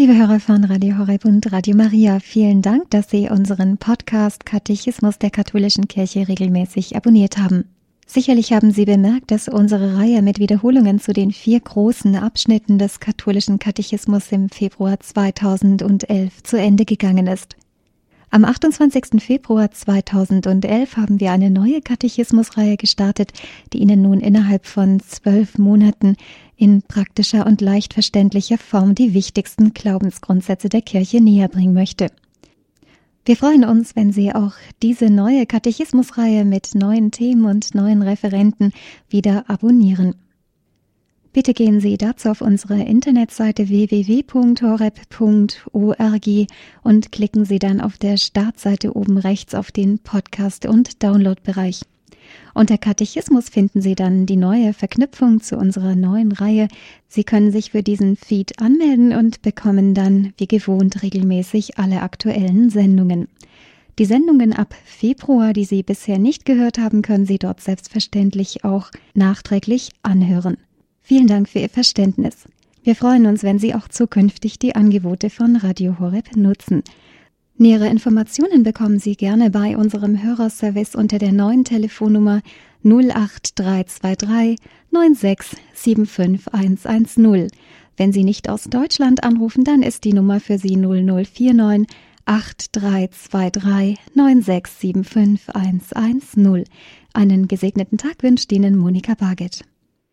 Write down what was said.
Liebe Hörer von Radio Horeb und Radio Maria, vielen Dank, dass Sie unseren Podcast Katechismus der katholischen Kirche regelmäßig abonniert haben. Sicherlich haben Sie bemerkt, dass unsere Reihe mit Wiederholungen zu den vier großen Abschnitten des katholischen Katechismus im Februar 2011 zu Ende gegangen ist. Am 28. Februar 2011 haben wir eine neue Katechismusreihe gestartet, die Ihnen nun innerhalb von zwölf Monaten in praktischer und leicht verständlicher Form die wichtigsten Glaubensgrundsätze der Kirche näherbringen möchte. Wir freuen uns, wenn Sie auch diese neue Katechismusreihe mit neuen Themen und neuen Referenten wieder abonnieren. Bitte gehen Sie dazu auf unsere Internetseite www.horeb.org und klicken Sie dann auf der Startseite oben rechts auf den Podcast- und Downloadbereich. Unter Katechismus finden Sie dann die neue Verknüpfung zu unserer neuen Reihe. Sie können sich für diesen Feed anmelden und bekommen dann wie gewohnt regelmäßig alle aktuellen Sendungen. Die Sendungen ab Februar, die Sie bisher nicht gehört haben, können Sie dort selbstverständlich auch nachträglich anhören. Vielen Dank für Ihr Verständnis. Wir freuen uns, wenn Sie auch zukünftig die Angebote von Radio Horeb nutzen. Nähere Informationen bekommen Sie gerne bei unserem Hörerservice unter der neuen Telefonnummer 08323 9675110. Wenn Sie nicht aus Deutschland anrufen, dann ist die Nummer für Sie 0049 8323 9675110. Einen gesegneten Tag wünscht Ihnen Monika Barget.